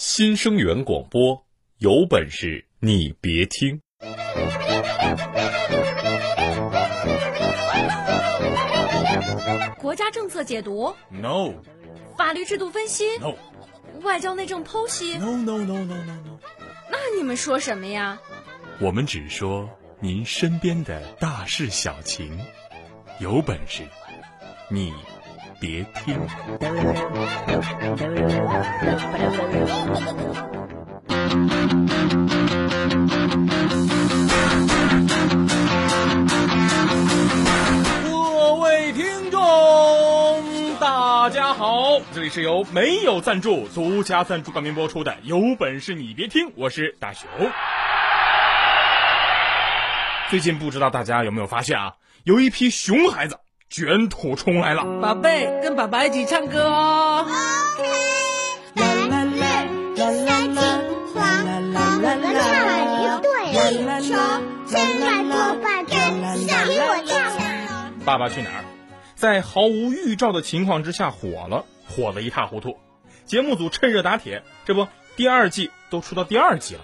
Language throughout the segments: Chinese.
新生源广播，有本事你别听。国家政策解读，No 法律制度分析，No 外交内政剖析。No No No No No No，那你们说什么呀？我们只说您身边的大事小情，有本事你别听。各位听众，大家好，这里是由没有赞助、独家赞助冠名播出的《有本事你别听》，我是大熊。最近不知道大家有没有发现啊，有一批熊孩子卷土重来了。宝贝，跟爸爸一起唱歌哦。啦啦啦啦啦啦黄黄跟唱一对球，现在多半天，听我唱。《爸爸去哪儿》在毫无预兆的情况之下火了，火得一塌糊涂。节目组趁热打铁，这不，第二季都出到第二季了。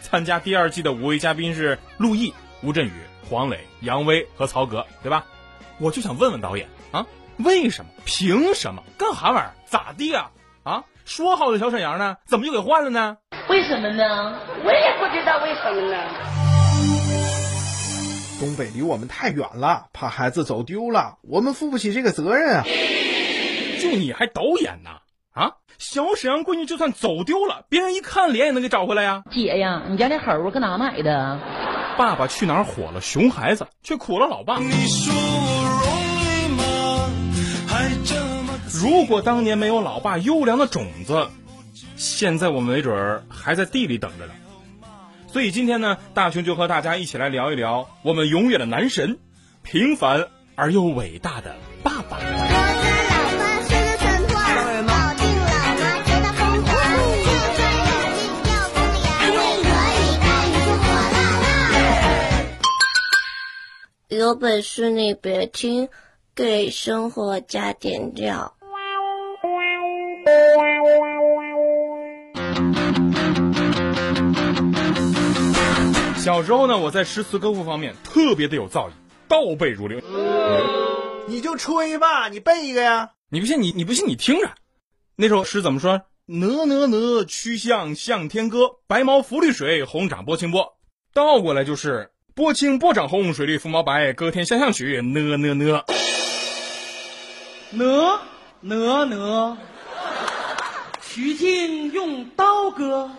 参加第二季的五位嘉宾是陆毅、吴镇宇、黄磊、杨威和曹格，对吧？我就想问问导演啊，为什么？凭什么？干啥玩意儿？咋地啊？啊，说好的小沈阳呢？怎么就给换了呢？为什么呢？我也不知道为什么呢。东北离我们太远了，怕孩子走丢了，我们负不起这个责任啊！就你还导演呢？啊，小沈阳闺女就算走丢了，别人一看脸也能给找回来呀。姐呀，你家那猴儿搁哪买的？爸爸去哪儿火了，熊孩子却苦了老爸。如果当年没有老爸优良的种子，现在我们没准儿还在地里等着呢。所以今天呢，大雄就和大家一起来聊一聊我们永远的男神，平凡而又伟大的爸爸。有本事你别听，给生活加点料。小时候呢，我在诗词歌赋方面特别的有造诣，倒背如流。你就吹吧，你背一个呀。你不信你你不信你听着，那首诗怎么说？哪哪哪，曲项向天歌，白毛浮绿水，红掌拨清波。倒过来就是波清波掌红，水绿浮毛白，歌天向向曲，哪哪哪。哪哪哪，曲径用刀割，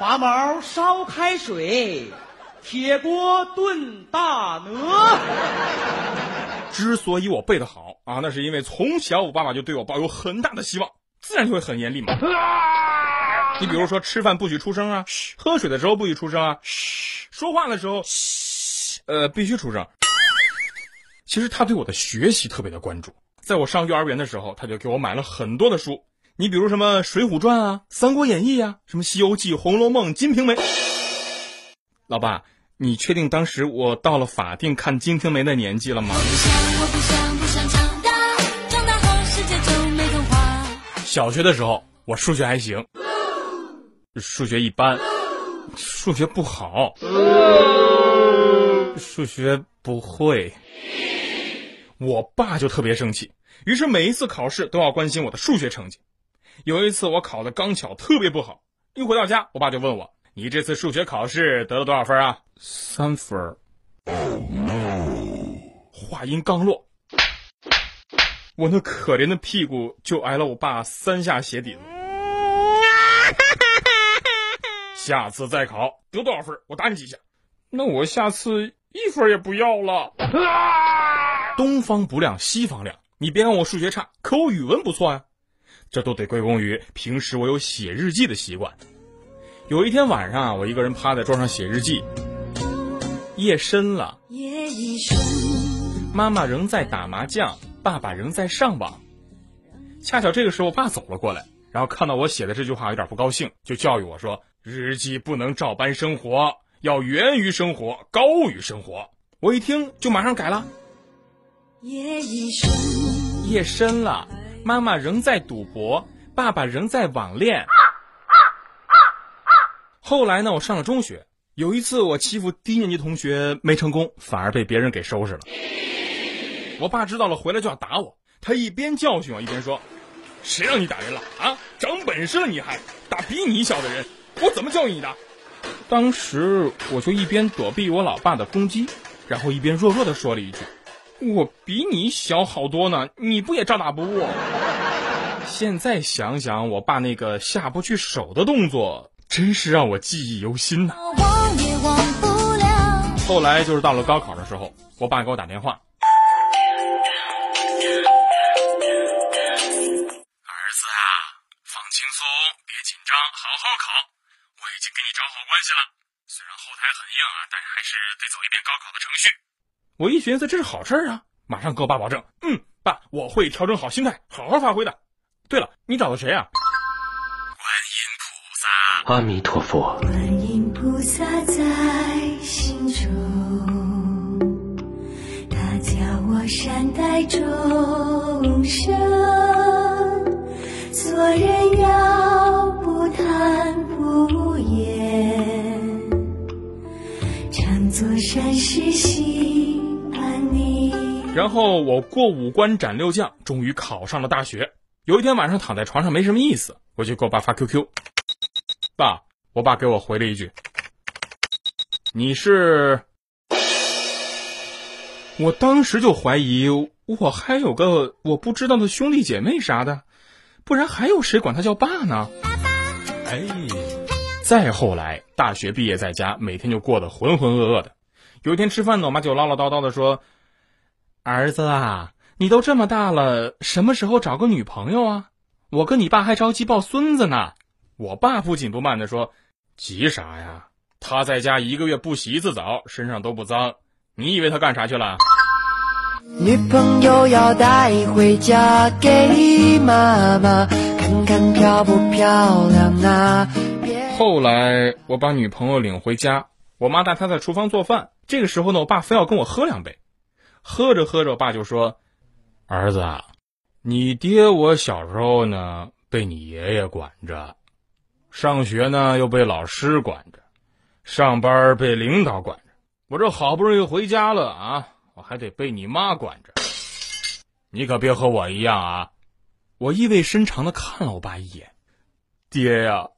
拔毛烧开水，铁锅炖大鹅。之所以我背得好啊，那是因为从小我爸爸就对我抱有很大的希望，自然就会很严厉嘛。你比如说吃饭不许出声啊，喝水的时候不许出声啊，说话的时候，呃，必须出声。其实他对我的学习特别的关注，在我上幼儿园的时候，他就给我买了很多的书。你比如什么《水浒传》啊，《三国演义》啊，什么《西游记》《红楼梦》《金瓶梅》。老爸，你确定当时我到了法定看《金瓶梅》的年纪了吗？我不想不想长大，长大后世界就没童话。小学的时候，我数学还行，数学一般，数学不好，数学不会。我爸就特别生气，于是每一次考试都要关心我的数学成绩。有一次我考的刚巧特别不好，一回到家，我爸就问我：“你这次数学考试得了多少分啊？”三分。话音刚落，我那可怜的屁股就挨了我爸三下鞋底子。下次再考得多少分，我打你几下。那我下次一分也不要了。啊东方不亮西方亮，你别看我数学差，可我语文不错呀、这都得归功于平时我有写日记的习惯。有一天晚上啊，我一个人趴在桌上写日记，夜深了，妈妈仍在打麻将，爸爸仍在上网。恰巧这个时候，我爸走了过来，然后看到我写的这句话，有点不高兴，就教育我说：“日记不能照搬生活，要源于生活，高于生活。”我一听就马上改了。夜已深，夜深了，妈妈仍在赌博，爸爸仍在网恋。后来呢，我上了中学，有一次我欺负低年级同学没成功，反而被别人给收拾了。我爸知道了，回来就要打我。他一边教训我，一边说：“谁让你打人了啊？长本事了你还打比你小的人？我怎么教育你的？”当时我就一边躲避我老爸的攻击，然后一边弱弱的说了一句：“我比你小好多呢，你不也照打不误？”现在想想，我爸那个下不去手的动作，真是让我记忆犹新呐、忘也忘不了。后来就是到了高考的时候，我爸给我打电话，儿子啊，放轻松，别紧张，好好考。我已经跟你找好关系了，虽然后台很硬啊，但还是得走一遍高考的程序。我一寻思，这是好事儿啊，马上给我爸保证，嗯，爸，我会调整好心态，好好发挥的。对了，你找的谁啊？观音菩萨。阿弥陀佛。观音菩萨在心中，他教我善待众生，做人然后我过五关斩六将，终于考上了大学。有一天晚上躺在床上没什么意思，我就给我爸发 QQ，爸，我爸给我回了一句：“你是……”我当时就怀疑我还有个我不知道的兄弟姐妹啥的，不然还有谁管他叫爸呢？哎，再后来大学毕业在家，每天就过得浑浑噩噩的。有一天吃饭呢，我妈就唠唠叨叨的说：“儿子啊。”你都这么大了，什么时候找个女朋友啊？我跟你爸还着急抱孙子呢。我爸不紧不慢的说：“急啥呀？他在家一个月不洗一次澡，身上都不脏。你以为他干啥去了？”女朋友要带回家给妈妈看看漂不漂亮啊。后来我把女朋友领回家，我妈带她在厨房做饭。这个时候呢，我爸非要跟我喝两杯。喝着喝着，我爸就说。儿子，啊，你爹我小时候呢被你爷爷管着，上学呢又被老师管着，上班被领导管着，我这好不容易回家了啊，我还得被你妈管着。你可别和我一样啊！我意味深长的看了我爸一眼，爹呀，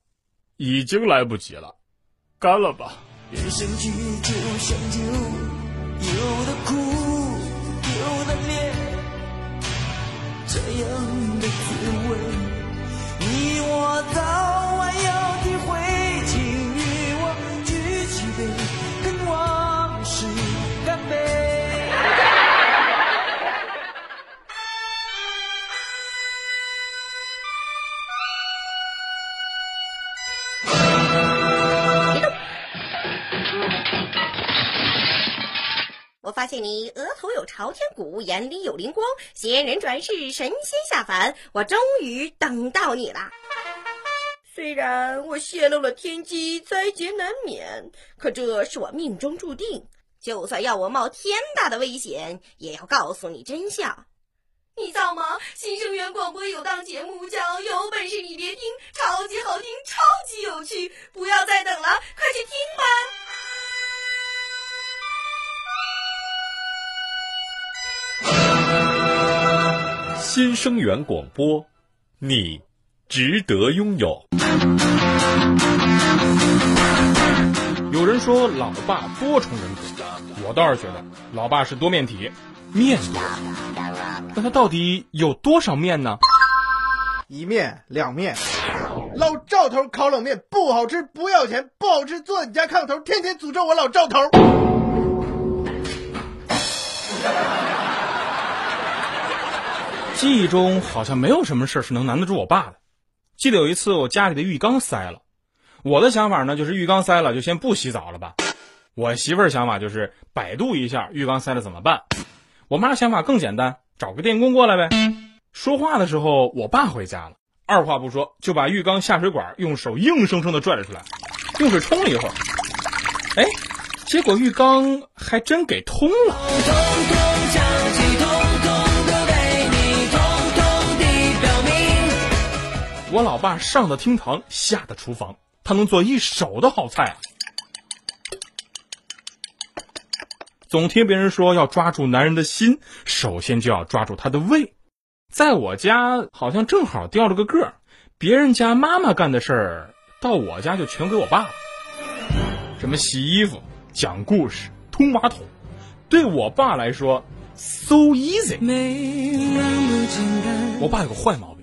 已经来不及了，干了吧！人生剧就像酒，有的苦，我的脸。这样的滋味，我发现你额头有朝天骨，眼里有灵光，仙人转世，神仙下凡，我终于等到你了。虽然我泄露了天机，灾劫难免，可这是我命中注定。就算要我冒天大的危险，也要告诉你真相。你造吗？新生源广播有档节目叫《有本事你别听》，超级好听，超级有趣，不要再等了，快去听吧！新生源广播，你值得拥有。有人说老爸多重人格，我倒是觉得老爸是多面体，面多。那他到底有多少面呢？一面两面，老赵头烤冷面不好吃，不要钱，不好吃，坐你家炕头，天天诅咒我老赵头。记忆中好像没有什么事是能难得住我爸的。记得有一次我家里的浴缸塞了，我的想法呢就是浴缸塞了就先不洗澡了吧。我媳妇儿想法就是百度一下浴缸塞了怎么办。我妈想法更简单，找个电工过来呗。说话的时候，我爸回家了，二话不说就把浴缸下水管用手硬生生的拽了出来，用水冲了一会儿，哎，结果浴缸还真给通了。我老爸上的厅堂，下的厨房，他能做一手的好菜啊。总听别人说要抓住男人的心，首先就要抓住他的胃。在我家好像正好掉了个个儿，别人家妈妈干的事儿，到我家就全给我爸了。什么洗衣服、讲故事、通马桶，对我爸来说 so easy。我爸有个坏毛病，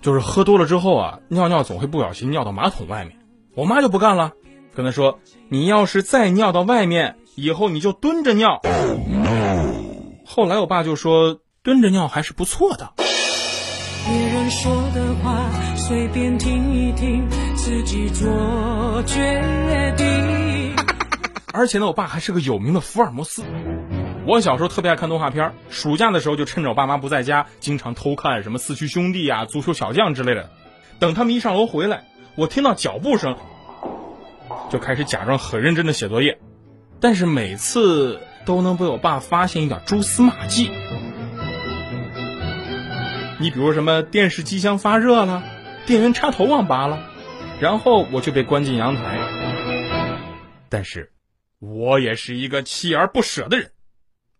就是喝多了之后啊，尿尿总会不小心尿到马桶外面。我妈就不干了，跟他说：“你要是再尿到外面，以后你就蹲着尿。”后来我爸就说：“蹲着尿还是不错的。”别人说的话随便听一听，自己做决定。而且呢，我爸还是个有名的福尔摩斯。我小时候特别爱看动画片，暑假的时候就趁着我爸妈不在家，经常偷看什么《四驱兄弟》啊、《足球小将》之类的。等他们一上楼回来，我听到脚步声，就开始假装很认真的写作业，但是每次都能被我爸发现一点蛛丝马迹。你比如什么电视机箱发热了，电源插头忘拔了，然后我就被关进阳台。但是，我也是一个锲而不舍的人，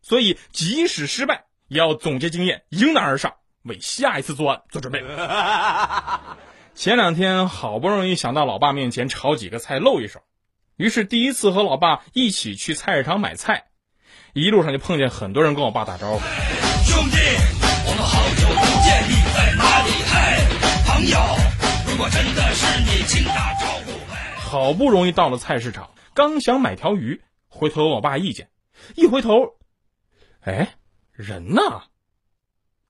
所以即使失败，也要总结经验，迎难而上，为下一次作案做准备。前两天好不容易想到老爸面前炒几个菜露一手，于是第一次和老爸一起去菜市场买菜，一路上就碰见很多人跟我爸打招呼。兄弟，我们好久不见，你在哪里？嗨，朋友，如果真的是你，请打招呼。好不容易到了菜市场，刚想买条鱼，回头问我爸意见，一回头，哎，人呢？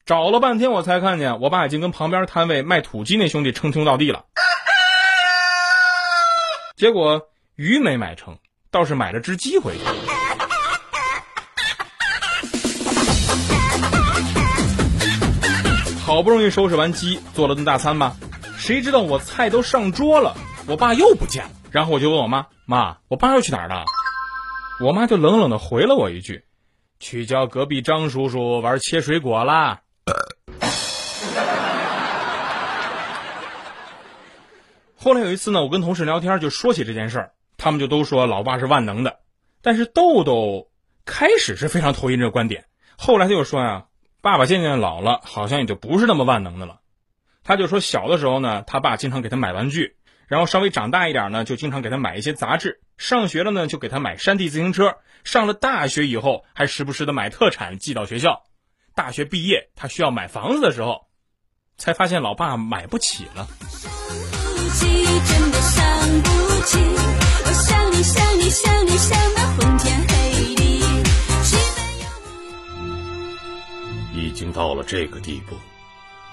找了半天我才看见，我爸已经跟旁边摊位卖土鸡那兄弟称兄道弟了。结果鱼没买成，倒是买了只鸡回去。好不容易收拾完鸡，做了顿大餐吧，谁知道我菜都上桌了，我爸又不见了。然后我就问我妈：“妈，我爸又去哪儿了？”我妈就冷冷的回了我一句：“去教隔壁张叔叔玩切水果啦。”后来有一次呢，我跟同事聊天就说起这件事儿，他们就都说老爸是万能的。但是豆豆开始是非常同意这个观点，后来他就说呀。爸爸渐渐老了，好像也就不是那么万能的了。他就说，小的时候呢，他爸经常给他买玩具，然后稍微长大一点呢，就经常给他买一些杂志。上学了呢，就给他买山地自行车。上了大学以后，还时不时的买特产寄到学校。大学毕业，他需要买房子的时候，才发现老爸买不起了。真的伤不起，我想你想你想你想到昏天黑地。已经到了这个地步，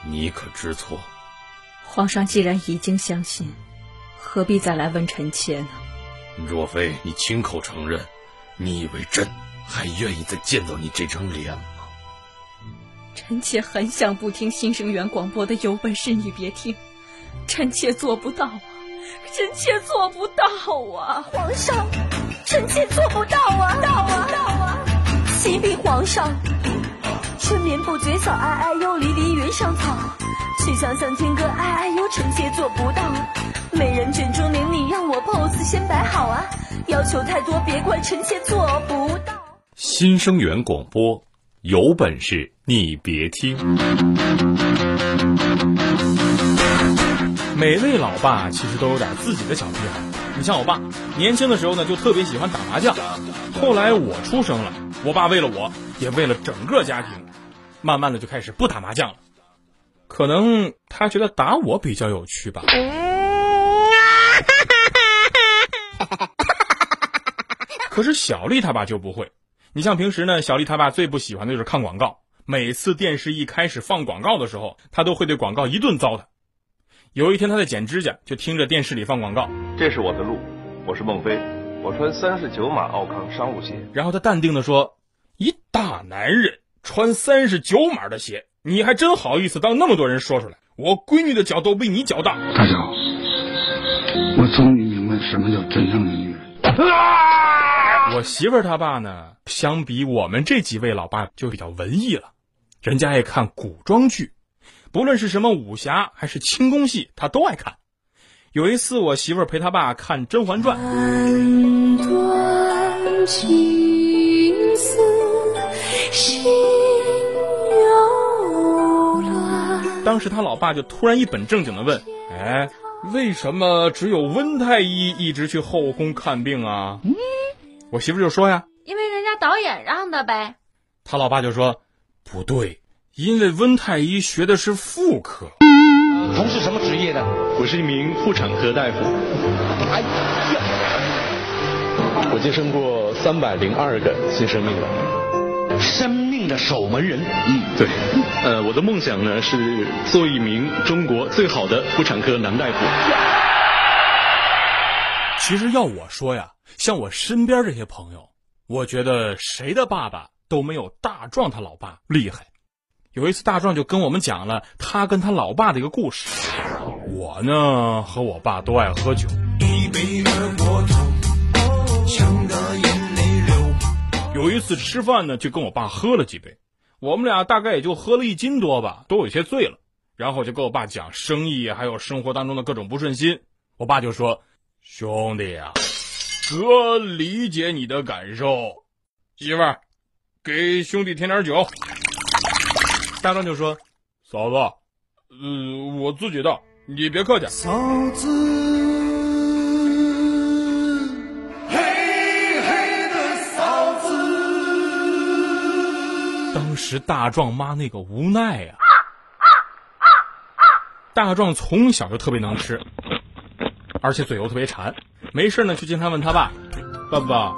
你可知错？皇上既然已经相信，何必再来问臣妾呢？若非你亲口承认，你以为朕还愿意再见到你这张脸吗？臣妾很想不听新生源广播的，有本事你别听，臣妾做不到啊！臣妾做不到啊！皇上，臣妾做不到啊！到啊到啊！启禀皇上。春眠不觉晓，哎哎呦，离离原上草。曲项向天歌，哎哎呦，臣妾做不到。美人卷中帘，你，让我 pose 先摆好啊。要求太多，别怪臣妾做不到。新生源广播，有本事你别听。每位老爸其实都有点自己的小癖好。你像我爸，年轻的时候呢，就特别喜欢打麻将。后来我出生了，我爸为了我，也为了整个家庭。慢慢的就开始不打麻将了，可能他觉得打我比较有趣吧。可是小丽她爸就不会，你像平时呢，小丽她爸最不喜欢的就是看广告，每次电视一开始放广告的时候，他都会对广告一顿糟蹋。有一天他在剪指甲，就听着电视里放广告，这是我的路，我是孟非，我穿三十九码奥康商务鞋。然后他淡定的说：“一大男人。”穿三十九码的鞋，你还真好意思当那么多人说出来？我闺女的脚都比你脚大。大脚，我终于明白什么叫真正的女人。我媳妇儿她爸呢，相比我们这几位老爸就比较文艺了，人家爱看古装剧，不论是什么武侠还是轻功戏，他都爱看。有一次，我媳妇儿陪她爸看《甄嬛传》，断情丝当时他老爸就突然一本正经的问：“哎，为什么只有温太医一直去后宫看病啊？”我媳妇就说呀因为人家导演让的呗。：“他老爸就说不对，因为温太医学的是妇科。”从事什么职业的？我是一名妇产科大夫。哎呀，我接生过三百零二个新生命了。生命的守门人。嗯，对。呃，我的梦想呢是做一名中国最好的妇产科男大夫。其实要我说呀，像我身边这些朋友，我觉得谁的爸爸都没有大壮他老爸厉害。有一次，大壮就跟我们讲了他跟他老爸的一个故事。我呢和我爸都爱喝酒，有一次吃饭呢就跟我爸喝了几杯，我们俩大概也就喝了一斤多吧，都有些醉了。然后就跟我爸讲生意还有生活当中的各种不顺心。我爸就说：“兄弟呀、哥理解你的感受，媳妇儿，给兄弟添点酒。”大壮就说：“嫂子，呃，我自己倒，你别客气。”嫂子，时大壮妈那个无奈呀、大壮从小就特别能吃，而且嘴又特别馋，没事呢就经常问他爸：“爸爸，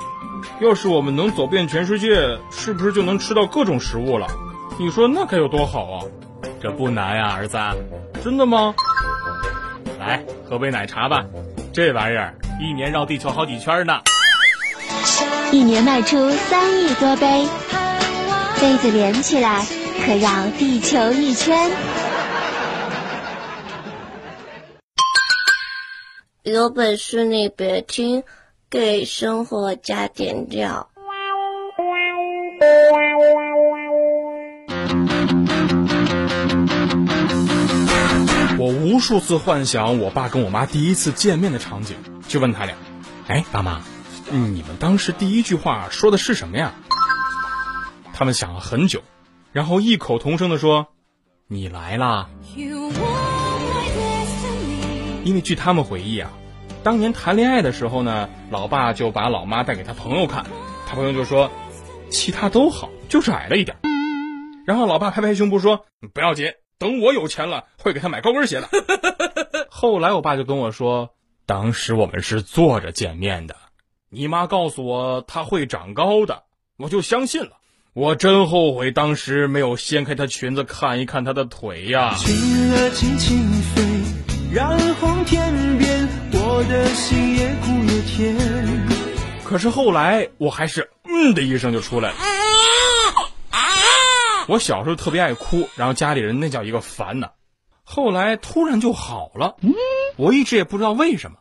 要是我们能走遍全世界，是不是就能吃到各种食物了？你说那该有多好啊！”这不难呀，儿子。真的吗？来，喝杯奶茶吧，这玩意儿一年绕地球好几圈呢。一年卖出三亿多杯，杯子连起来可绕地球一圈。有本事你别听，给生活加点料。我无数次幻想我爸跟我妈第一次见面的场景，就问他俩：“哎，爸妈，你们当时第一句话说的是什么呀？”他们想了很久，然后异口同声的说：“你来啦！”因为据他们回忆啊，当年谈恋爱的时候呢，老爸就把老妈带给他朋友看，他朋友就说：“其他都好，就是矮了一点。”然后老爸拍拍胸脯说：“不要紧，等我有钱了，会给他买高跟鞋的。”后来我爸就跟我说，当时我们是坐着见面的，你妈告诉我他会长高的，我就相信了。我真后悔当时没有掀开她裙子看一看她的腿呀。轻轻飞，染红天边，我的心也苦也甜。可是后来我还是嗯的一声就出来了。我小时候特别爱哭，然后家里人那叫一个烦呐。后来突然就好了，我一直也不知道为什么，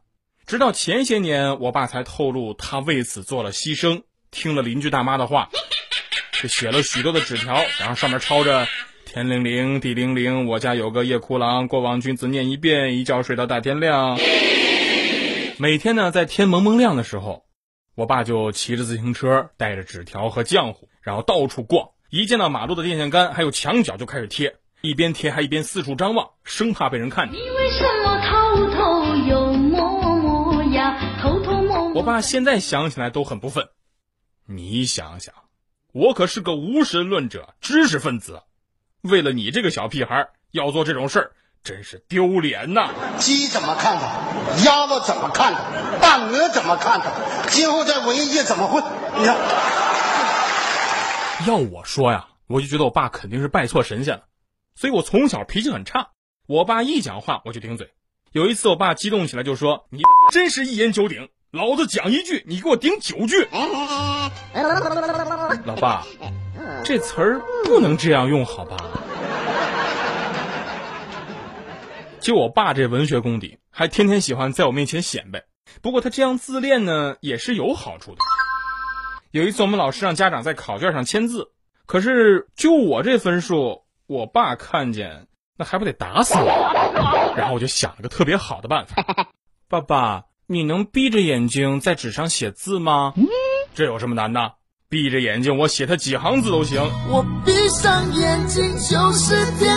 直到前些年我爸才透露他为此做了牺牲，听了邻居大妈的话，就写了许多的纸条，然后上面抄着“天灵灵，地灵灵，我家有个夜哭郎，过往君子念一遍，一觉睡到大天亮。”每天呢，在天蒙蒙亮的时候，我爸就骑着自行车，带着纸条和浆糊，然后到处逛。一见到马路的电线杆还有墙角就开始贴，一边贴还一边四处张望，生怕被人看见。你为什么偷偷又摸摸呀？偷偷摸摸。我爸现在想起来都很不忿。你想想，我可是个无神论者、知识分子，为了你这个小屁孩要做这种事儿，真是丢脸呐！鸡怎么看他？鸭子怎么看他？大鹅怎么看他？今后在文艺界怎么混？你看。要我说呀，我就觉得我爸肯定是拜错神仙了，所以我从小脾气很差。我爸一讲话我就顶嘴。有一次我爸激动起来就说：“你真是一言九鼎，老子讲一句，你给我顶九句。”老爸，这词儿不能这样用，好吧？就我爸这文学功底，还天天喜欢在我面前显摆。不过他这样自恋呢，也是有好处的。有一次，我们老师让家长在考卷上签字，可是就我这分数，我爸看见那还不得打死我？然后我就想了个特别好的办法，爸爸，你能闭着眼睛在纸上写字吗？这有什么难的？闭着眼睛，我写他几行字都行。我闭上眼睛就是天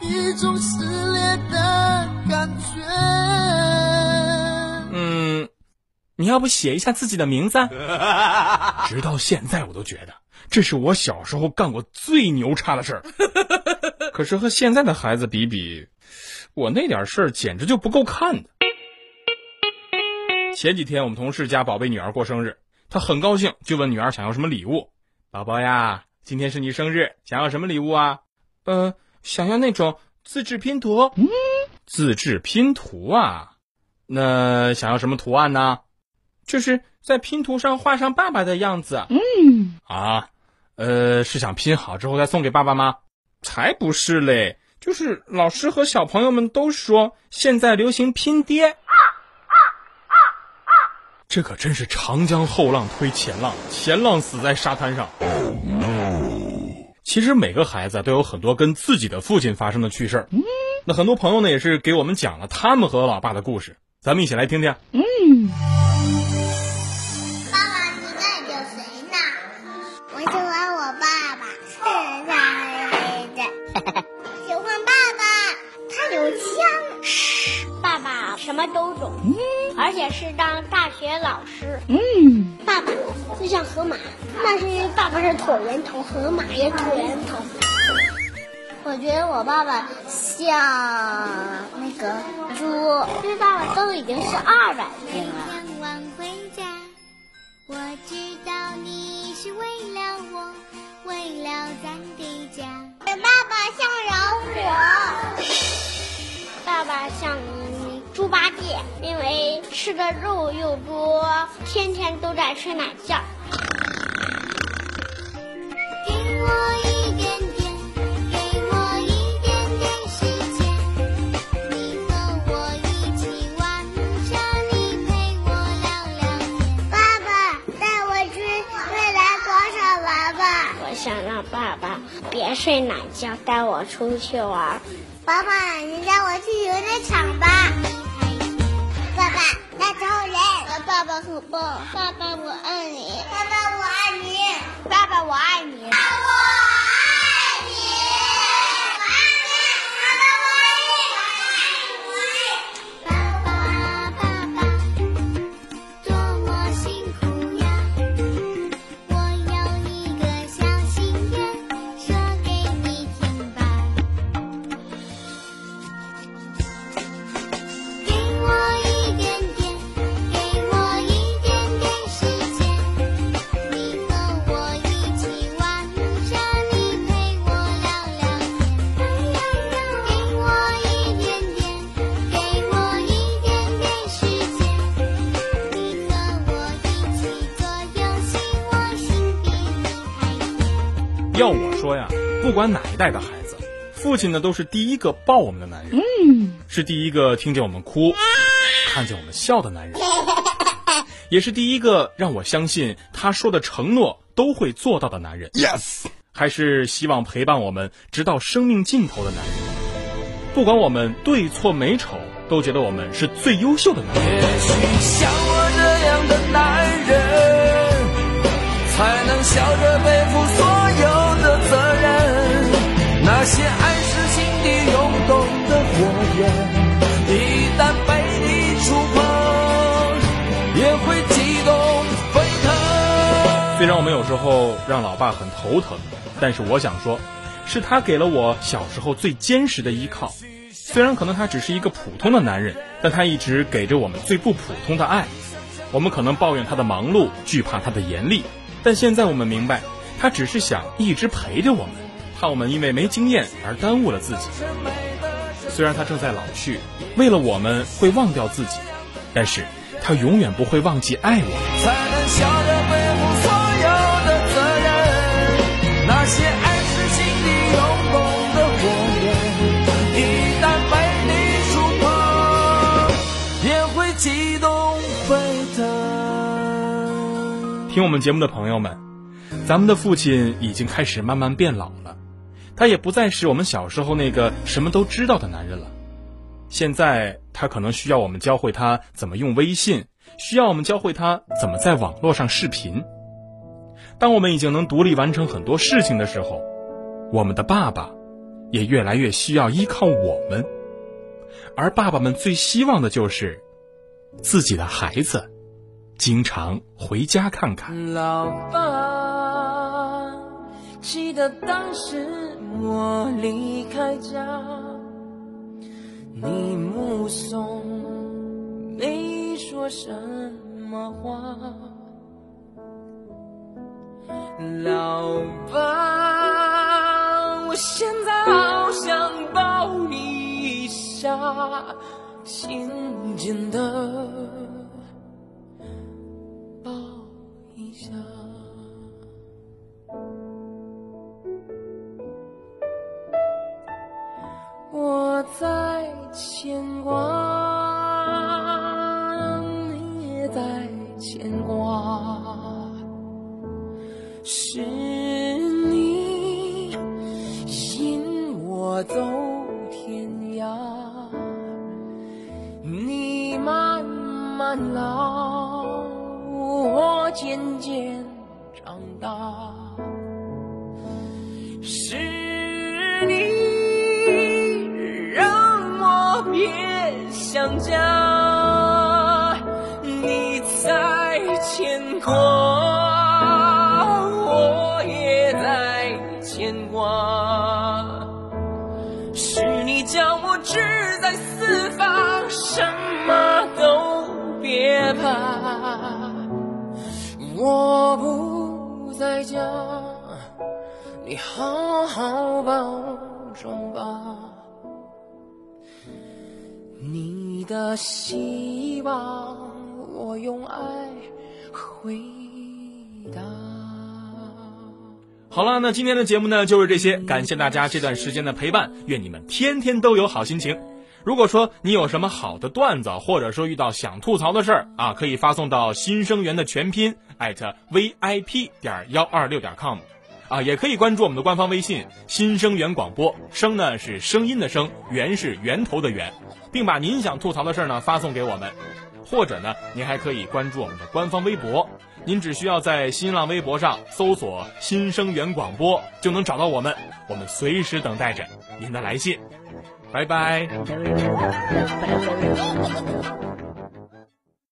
黑，一种撕裂的感觉。嗯，你要不写一下自己的名字？直到现在，我都觉得这是我小时候干过最牛叉的事儿。可是和现在的孩子比比，我那点事儿简直就不够看的。前几天我们同事家宝贝女儿过生日，她很高兴，就问女儿想要什么礼物。宝宝呀，今天是你生日，想要什么礼物啊？呃，想要那种自制拼图。嗯，自制拼图啊？那想要什么图案呢？就是在拼图上画上爸爸的样子。嗯，啊，呃，是想拼好之后再送给爸爸吗？才不是嘞！就是老师和小朋友们都说现在流行拼爹。这可真是长江后浪推前浪，前浪死在沙滩上。其实每个孩子都有很多跟自己的父亲发生的趣事儿。那很多朋友呢也是给我们讲了他们和老爸的故事，咱们一起来听听。嗯，而且是当大学老师。嗯，爸爸就像河马，那是因为爸爸是椭圆头，河马也椭圆头。我觉得我爸爸像那个猪，因为爸爸都已经是二百斤了。晚回家，我知道你是为了我，为了咱的家。爸爸像老虎，爸爸像猪八戒，因为吃的肉又多，天天都在睡懒觉。给我一点点，给我一点点时间，你和我一起玩耍，你陪我聊聊天。爸爸带我去未来广场玩吧。我想让爸爸别睡懒觉，带我出去玩。爸爸，你带我去游乐场吧。爸爸，很棒。爸爸，我代的孩子，父亲呢都是第一个抱我们的男人，是第一个听见我们哭、看见我们笑的男人，也是第一个让我相信他说的承诺都会做到的男人。Yes，还是希望陪伴我们直到生命尽头的男人。不管我们对错美丑，都觉得我们是最优秀的男人。也许像我这样的男人，才能笑着背负那些爱是心底涌动的火焰，一旦被你触碰，也会激动沸腾。虽然我们有时候让老爸很头疼，但是我想说，是他给了我小时候最坚实的依靠。虽然可能他只是一个普通的男人，但他一直给着我们最不普通的爱。我们可能抱怨他的忙碌，惧怕他的严厉，但现在我们明白，他只是想一直陪着我们，我们因为没经验而耽误了自己。虽然他正在老去，为了我们会忘掉自己，但是他永远不会忘记爱我们。才能笑着背负所有的责任。那些爱是心底涌动的火焰，一旦被你触碰，也会激动沸腾。听我们节目的朋友们，咱们的父亲已经开始慢慢变老了，他也不再是我们小时候那个什么都知道的男人了。现在他可能需要我们教会他怎么用微信，需要我们教会他怎么在网络上视频。当我们已经能独立完成很多事情的时候，我们的爸爸也越来越需要依靠我们。而爸爸们最希望的就是自己的孩子经常回家看看。老爸，记得当时我离开家，你目送，没说什么话。老爸，我现在好想抱你一下，紧紧的我在牵挂，你也在牵挂。是你引我走天涯，你慢慢老，我渐渐好好保重吧。你的希望，我用爱回答。好了，那今天的节目呢就是这些，感谢大家这段时间的陪伴，愿你们天天都有好心情。如果说你有什么好的段子，或者说遇到想吐槽的事儿啊，可以发送到新生源的全拼艾特 vip 点幺二六点 com，啊，也可以关注我们的官方微信新生源广播，声呢是声音的声，源是源头的源，并把您想吐槽的事儿呢发送给我们，或者呢，您还可以关注我们的官方微博。您只需要在新浪微博上搜索“新生源广播”，就能找到我们。我们随时等待着您的来信。拜拜。